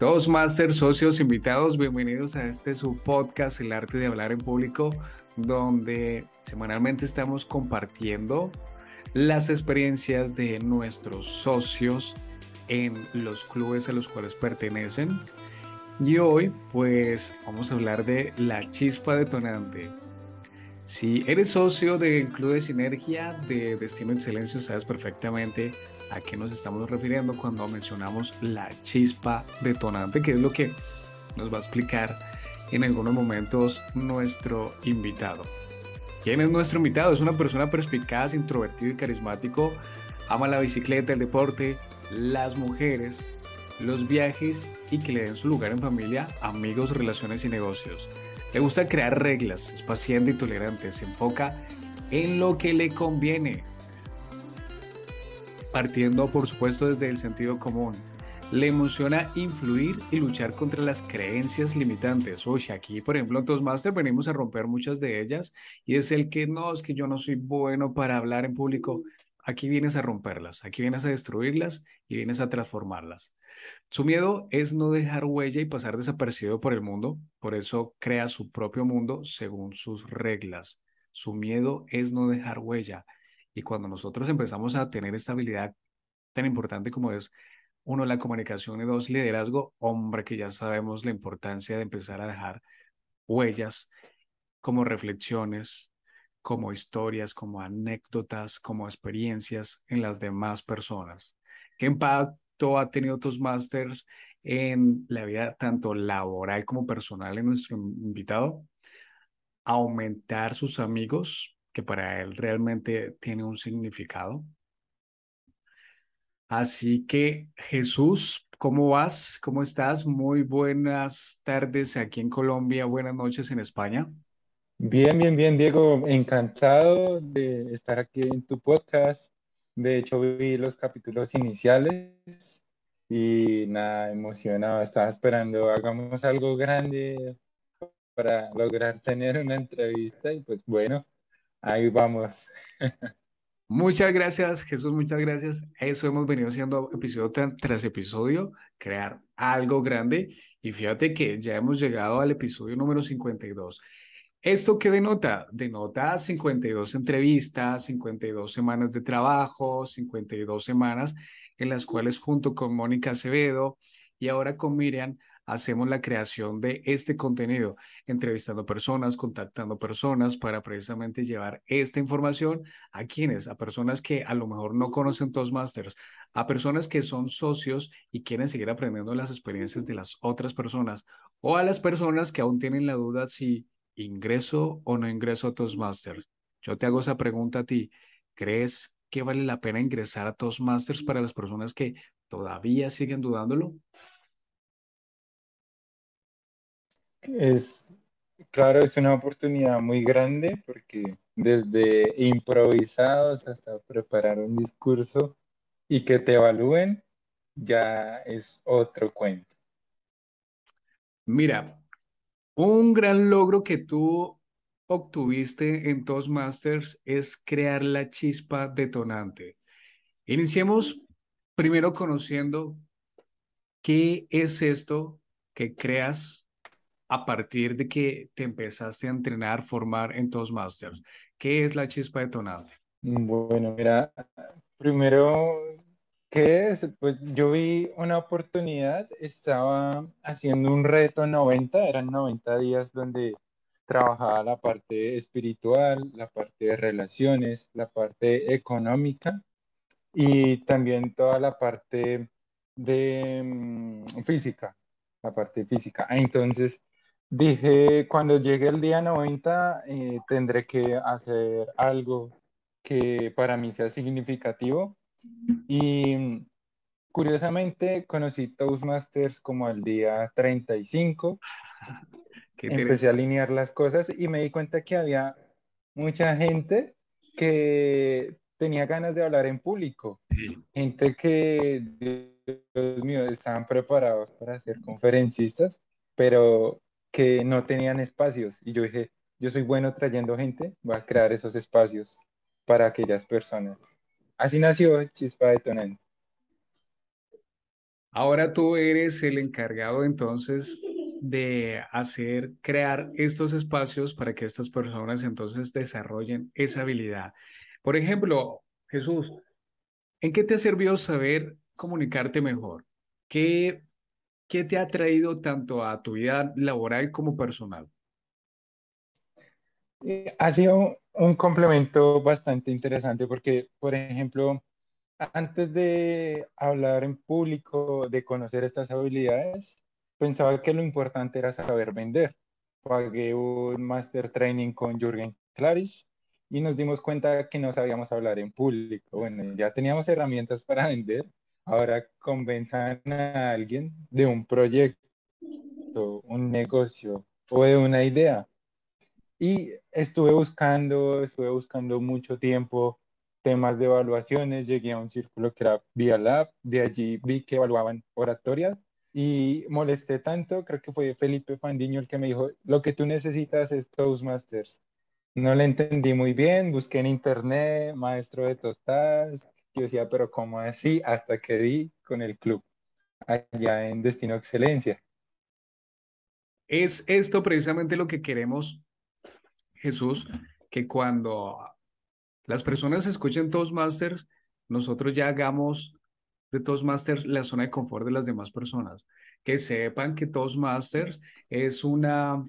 Toastmasters, socios, invitados, bienvenidos a este su podcast, El Arte de Hablar en Público, donde semanalmente estamos compartiendo las experiencias de nuestros socios en los clubes a los cuales pertenecen. Y hoy, pues, vamos a hablar de la chispa detonante. Si eres socio del Club de Sinergia de Destino Excelencia, sabes perfectamente a qué nos estamos refiriendo cuando mencionamos la chispa detonante, que es lo que nos va a explicar en algunos momentos nuestro invitado. ¿Quién es nuestro invitado? Es una persona perspicaz, introvertido y carismático. Ama la bicicleta, el deporte, las mujeres, los viajes y que le den su lugar en familia, amigos, relaciones y negocios. Le gusta crear reglas, es paciente y tolerante, se enfoca en lo que le conviene, partiendo por supuesto desde el sentido común. Le emociona influir y luchar contra las creencias limitantes. Oye, aquí por ejemplo en Toastmaster venimos a romper muchas de ellas y es el que no, es que yo no soy bueno para hablar en público. Aquí vienes a romperlas, aquí vienes a destruirlas y vienes a transformarlas. Su miedo es no dejar huella y pasar desapercibido por el mundo, por eso crea su propio mundo según sus reglas. Su miedo es no dejar huella. Y cuando nosotros empezamos a tener esta habilidad tan importante como es, uno, la comunicación y dos, liderazgo, hombre, que ya sabemos la importancia de empezar a dejar huellas como reflexiones, como historias, como anécdotas, como experiencias en las demás personas. ¿Qué impacto ha tenido Toastmasters en la vida tanto laboral como personal en nuestro invitado? Aumentar sus amigos, que para él realmente tiene un significado. Así que Jesús, ¿cómo vas? ¿Cómo estás? Muy buenas tardes aquí en Colombia, buenas noches en España. Bien, bien, bien, Diego. Encantado de estar aquí en tu podcast. De hecho, vi los capítulos iniciales y nada, emocionado. Estaba esperando, hagamos algo grande para lograr tener una entrevista y pues bueno, ahí vamos. Muchas gracias, Jesús, muchas gracias. Eso hemos venido haciendo episodio tras episodio, crear algo grande. Y fíjate que ya hemos llegado al episodio número 52. ¿Esto qué denota? Denota 52 entrevistas, 52 semanas de trabajo, 52 semanas en las cuales junto con Mónica Acevedo y ahora con Miriam hacemos la creación de este contenido, entrevistando personas, contactando personas para precisamente llevar esta información a quienes, a personas que a lo mejor no conocen Toastmasters, a personas que son socios y quieren seguir aprendiendo las experiencias de las otras personas o a las personas que aún tienen la duda si ¿ingreso o no ingreso a Toastmasters? Yo te hago esa pregunta a ti. ¿Crees que vale la pena ingresar a Toastmasters para las personas que todavía siguen dudándolo? Es, claro, es una oportunidad muy grande porque desde improvisados hasta preparar un discurso y que te evalúen, ya es otro cuento. Mira, un gran logro que tú obtuviste en Toastmasters es crear la chispa detonante. Iniciemos primero conociendo qué es esto que creas a partir de que te empezaste a entrenar, formar en Toastmasters. ¿Qué es la chispa detonante? Bueno, mira, primero ¿Qué es? Pues yo vi una oportunidad, estaba haciendo un reto 90, eran 90 días donde trabajaba la parte espiritual, la parte de relaciones, la parte económica y también toda la parte de mm, física, la parte física. Entonces dije, cuando llegue el día 90, eh, tendré que hacer algo que para mí sea significativo y curiosamente conocí Toastmasters como el día 35. Empecé a alinear las cosas y me di cuenta que había mucha gente que tenía ganas de hablar en público. Gente que, Dios mío, estaban preparados para ser conferencistas, pero que no tenían espacios. Y yo dije, yo soy bueno trayendo gente, voy a crear esos espacios para aquellas personas. Así nació Chispa. Ahora tú eres el encargado entonces de hacer, crear estos espacios para que estas personas entonces desarrollen esa habilidad. Por ejemplo, Jesús, ¿en qué te ha servido saber comunicarte mejor? ¿Qué, qué te ha traído tanto a tu vida laboral como personal? Ha sido un complemento bastante interesante porque, por ejemplo, antes de hablar en público, de conocer estas habilidades, pensaba que lo importante era saber vender. Pagué un master training con Jürgen Klarisch y nos dimos cuenta que no sabíamos hablar en público. Bueno, ya teníamos herramientas para vender. Ahora convenzan a alguien de un proyecto, un negocio o de una idea. Y estuve buscando, estuve buscando mucho tiempo temas de evaluaciones, llegué a un círculo que era Via Lab, de allí vi que evaluaban oratoria y molesté tanto, creo que fue Felipe Fandiño el que me dijo, lo que tú necesitas es Toastmasters. No le entendí muy bien, busqué en internet, maestro de tostadas, yo decía, pero ¿cómo así? Hasta que di con el club allá en Destino Excelencia. Es esto precisamente lo que queremos, Jesús, que cuando las personas escuchen Toastmasters, nosotros ya hagamos de Toastmasters la zona de confort de las demás personas. Que sepan que Toastmasters es una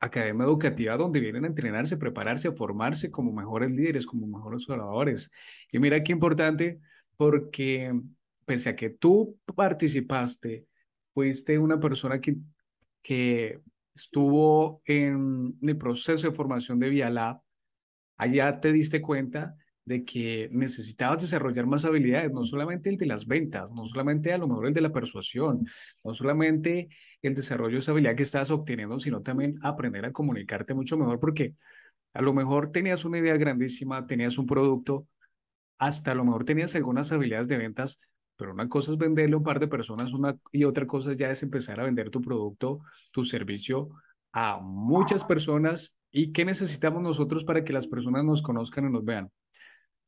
academia educativa donde vienen a entrenarse, prepararse, a formarse como mejores líderes, como mejores oradores. Y mira qué importante, porque pese a que tú participaste, fuiste una persona que, que estuvo en el proceso de formación de Vialab, allá te diste cuenta de que necesitabas desarrollar más habilidades, no solamente el de las ventas, no solamente a lo mejor el de la persuasión, no solamente el desarrollo de esa habilidad que estabas obteniendo, sino también aprender a comunicarte mucho mejor, porque a lo mejor tenías una idea grandísima, tenías un producto, hasta a lo mejor tenías algunas habilidades de ventas, pero una cosa es venderle a un par de personas una, y otra cosa ya es empezar a vender tu producto, tu servicio a muchas personas. ¿Y qué necesitamos nosotros para que las personas nos conozcan y nos vean?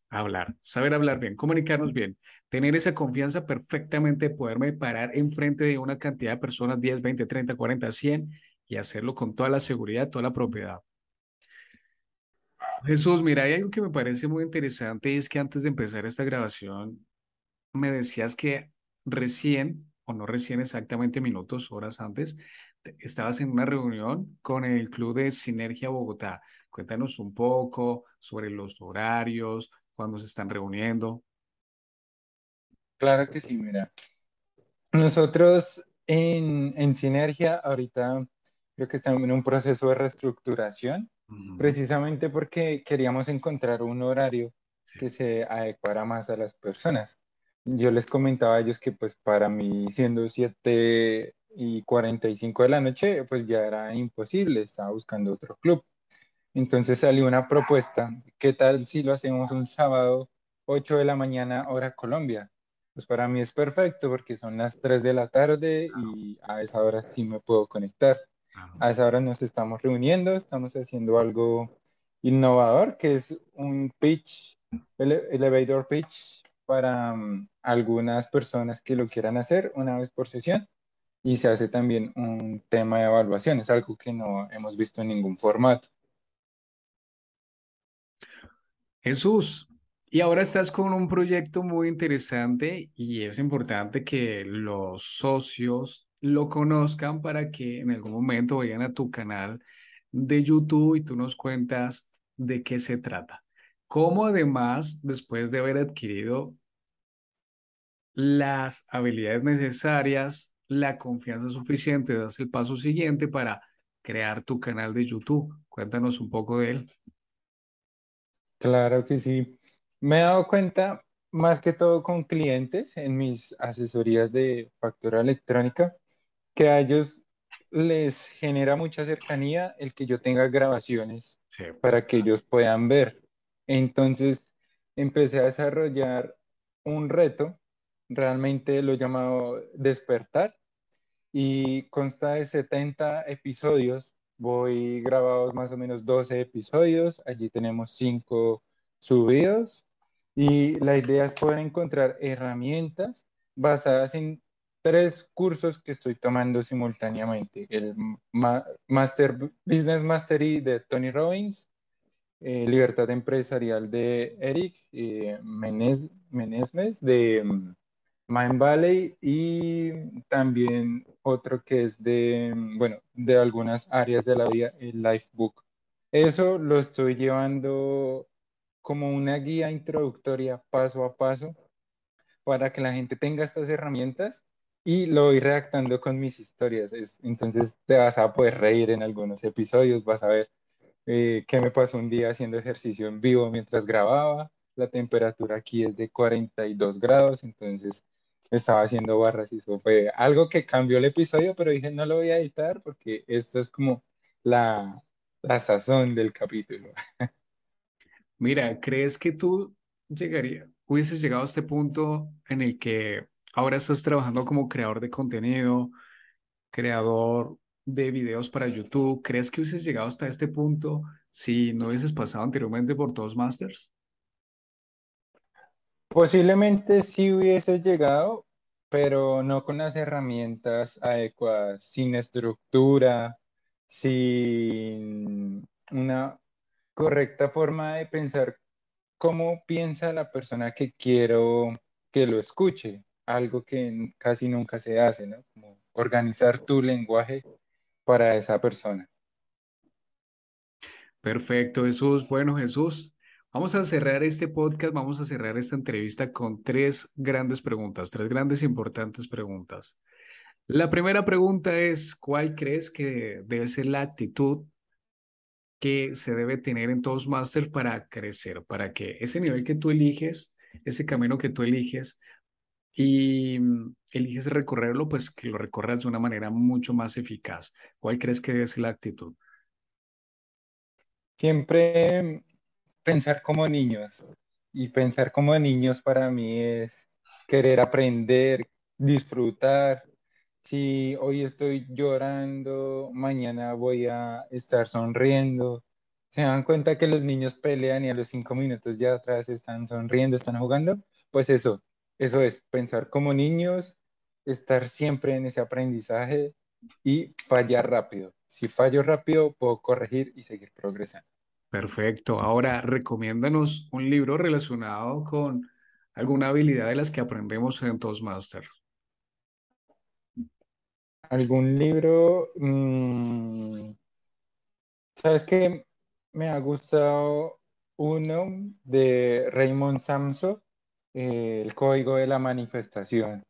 Hablar, saber hablar bien, comunicarnos bien, tener esa confianza perfectamente de poderme parar enfrente de una cantidad de personas, 10, 20, 30, 40, 100, y hacerlo con toda la seguridad, toda la propiedad. Jesús, mira, hay algo que me parece muy interesante y es que antes de empezar esta grabación me decías que recién, o no recién exactamente minutos, horas antes, te- estabas en una reunión con el Club de Sinergia Bogotá. Cuéntanos un poco sobre los horarios, cuándo se están reuniendo. Claro que sí, mira. Nosotros en, en Sinergia ahorita creo que estamos en un proceso de reestructuración, precisamente porque queríamos encontrar un horario Sí, que se adecuara más a las personas. Yo les comentaba a ellos que pues para mí siendo 7 y 45 de la noche pues ya era imposible, estaba buscando otro club. Entonces salió una propuesta, ¿qué tal si lo hacemos un sábado 8 de la mañana hora Colombia? Pues para mí es perfecto porque son las 3 de la tarde y a esa hora sí me puedo conectar. A esa hora nos estamos reuniendo, estamos haciendo algo innovador que es un pitch, ele- elevator pitch para mm, algunas personas que lo quieran hacer una vez por sesión y se hace también un tema de evaluación, es algo que no hemos visto en ningún formato. Jesús, y ahora estás con un proyecto muy interesante y es importante que los socios lo conozcan para que en algún momento vayan a tu canal de YouTube y tú nos cuentas de qué se trata. Cómo además, después de haber adquirido las habilidades necesarias, la confianza suficiente, das el paso siguiente para crear tu canal de YouTube. Cuéntanos un poco de él. Claro que sí. Me he dado cuenta, más que todo con clientes en mis asesorías de factura electrónica, que a ellos les genera mucha cercanía el que yo tenga grabaciones Sí. para que ellos puedan ver. Entonces, empecé a desarrollar un reto, realmente lo he llamado Despertar, y consta de 70 episodios. Voy grabados más o menos 12 episodios. Allí tenemos 5 subidos. Y la idea es poder encontrar herramientas basadas en tres cursos que estoy tomando simultáneamente. El Master, Business Mastery de Tony Robbins, eh, Libertad Empresarial de Eric eh, Menesmes de mm, Mind Valley y también otro que es de, bueno, de algunas áreas de la vida, el Lifebook. Eso lo estoy llevando como una guía introductoria paso a paso para que la gente tenga estas herramientas y lo voy redactando con mis historias. entonces te vas a poder reír en algunos episodios, vas a ver eh, qué me pasó un día haciendo ejercicio en vivo mientras grababa. La temperatura aquí es de 42 grados, entonces estaba haciendo barras y eso fue algo que cambió el episodio, pero dije no lo voy a editar porque esto es como la, la sazón del capítulo. Mira, ¿crees que tú llegaría, hubieses llegado a este punto en el que ahora estás trabajando como creador de contenido, creador de videos para YouTube? ¿Crees que hubieses llegado hasta este punto si no hubieses pasado anteriormente por todos Masters? Posiblemente sí hubiese llegado, pero no con las herramientas adecuadas, sin estructura, sin una correcta forma de pensar cómo piensa la persona que quiero que lo escuche, algo que casi nunca se hace, ¿no? Como organizar tu lenguaje para esa persona. Perfecto, Jesús. Bueno, Jesús, vamos a cerrar este podcast, vamos a cerrar esta entrevista con tres grandes preguntas, tres grandes importantes preguntas. La primera pregunta es, ¿cuál crees que debe ser la actitud que se debe tener en Toastmasters para crecer, para que ese nivel que tú eliges, ese camino que tú eliges y mm, eliges recorrerlo, pues que lo recorras de una manera mucho más eficaz. ¿Cuál crees que debe ser la actitud? Siempre pensar como niños. Y pensar como niños para mí es querer aprender, disfrutar, si hoy estoy llorando, mañana voy a estar sonriendo. ¿Se dan cuenta que los niños pelean y a los cinco minutos ya otra vez están sonriendo, están jugando? Pues eso, eso es, pensar como niños, estar siempre en ese aprendizaje y fallar rápido. Si fallo rápido, puedo corregir y seguir progresando. Perfecto. Ahora, recomiéndanos un libro relacionado con alguna habilidad de las que aprendemos en Toastmasters. ¿Algún libro? Mm, ¿sabes qué? Me ha gustado uno de Raymond Samso, eh, El Código de la Manifestación,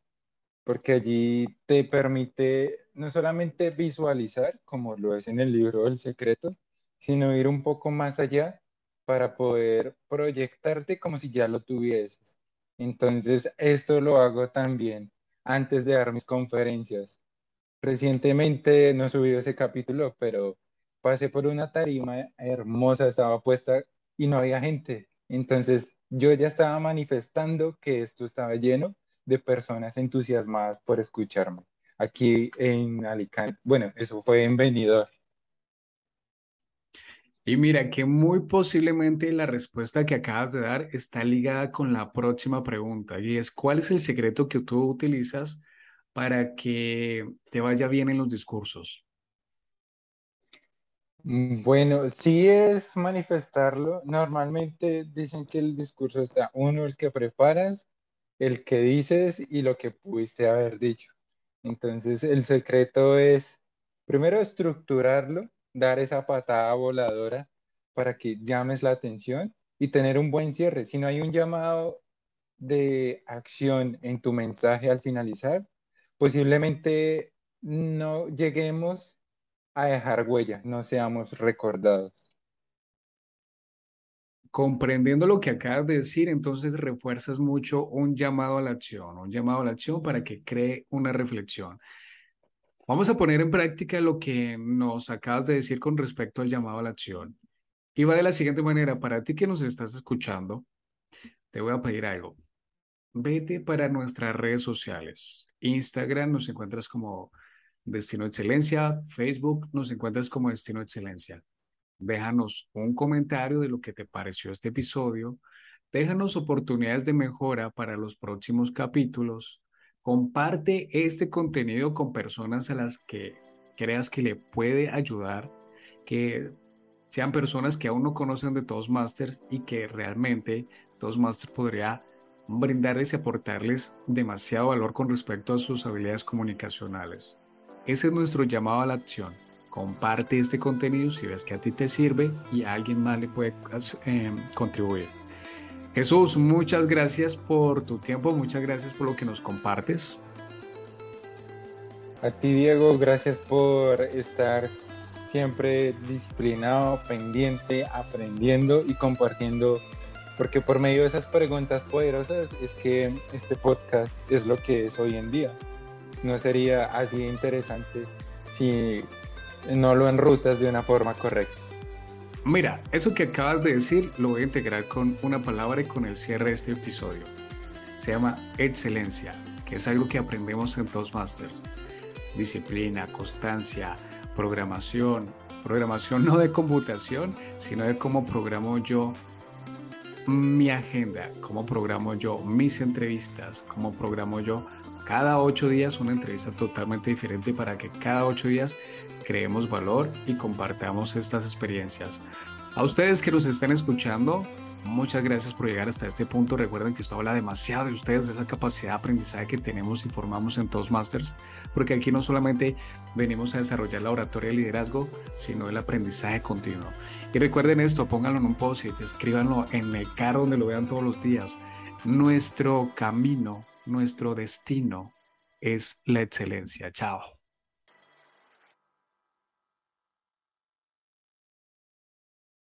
porque allí te permite no solamente visualizar, como lo es en el libro El Secreto, sino ir un poco más allá para poder proyectarte como si ya lo tuvieses. Entonces, esto lo hago también antes de dar mis conferencias Recientemente no subido ese capítulo, pero pasé por una tarima hermosa, estaba puesta y no había gente. Entonces yo ya estaba manifestando que esto estaba lleno de personas entusiasmadas por escucharme aquí en Alicante. Bueno, eso fue en Benidorm. Y mira que muy posiblemente la respuesta que acabas de dar está ligada con la próxima pregunta y es ¿cuál es el secreto que tú utilizas para que te vaya bien en los discursos? Mm, bueno, sí es manifestarlo. Normalmente dicen que el discurso está uno, el que preparas, el que dices y lo que pudiste haber dicho. Entonces, el secreto es, primero, estructurarlo, dar esa patada voladora para que llames la atención y tener un buen cierre. Si no hay un llamado de acción en tu mensaje al finalizar, posiblemente no lleguemos a dejar huella, no seamos recordados. Comprendiendo lo que acabas de decir, entonces refuerzas mucho un llamado a la acción, un llamado a la acción para que cree una reflexión. Vamos a poner en práctica lo que nos acabas de decir con respecto al llamado a la acción. Y va de la siguiente manera, para ti que nos estás escuchando, te voy a pedir algo vete para nuestras redes sociales. Instagram nos encuentras como Destino Excelencia, Facebook nos encuentras como Destino Excelencia. Déjanos un comentario de lo que te pareció este episodio. Déjanos oportunidades de mejora para los próximos capítulos. Comparte este contenido con personas a las que creas que le puede ayudar, que sean personas que aún no conocen de Toastmasters y que realmente Toastmasters podría brindarles y aportarles demasiado valor con respecto a sus habilidades comunicacionales. Ese es nuestro llamado a la acción. Comparte este contenido si ves que a ti te sirve y a alguien más le puede eh, contribuir. Jesús, muchas gracias por tu tiempo, muchas gracias por lo que nos compartes. A ti, Diego, gracias por estar siempre disciplinado, pendiente, aprendiendo y compartiendo, porque por medio de esas preguntas poderosas es que este podcast es lo que es hoy en día. No sería así interesante si no lo enrutas de una forma correcta. Mira, eso que acabas de decir lo voy a integrar con una palabra y con el cierre de este episodio. Se llama excelencia, que es algo que aprendemos en Toastmasters. Disciplina, constancia, programación. Programación no de computación, sino de cómo programo yo mi agenda, cómo programo yo mis entrevistas, cómo programo yo cada ocho días una entrevista totalmente diferente para que cada ocho días creemos valor y compartamos estas experiencias. A ustedes que nos están escuchando, muchas gracias por llegar hasta este punto. Recuerden que esto habla demasiado de ustedes, de esa capacidad de aprendizaje que tenemos y formamos en Toastmasters, porque aquí no solamente venimos a desarrollar la oratoria de liderazgo, sino el aprendizaje continuo. Y recuerden esto, pónganlo en un post-it, escríbanlo en el carro donde lo vean todos los días. Nuestro camino nuestro destino es la excelencia. Chao.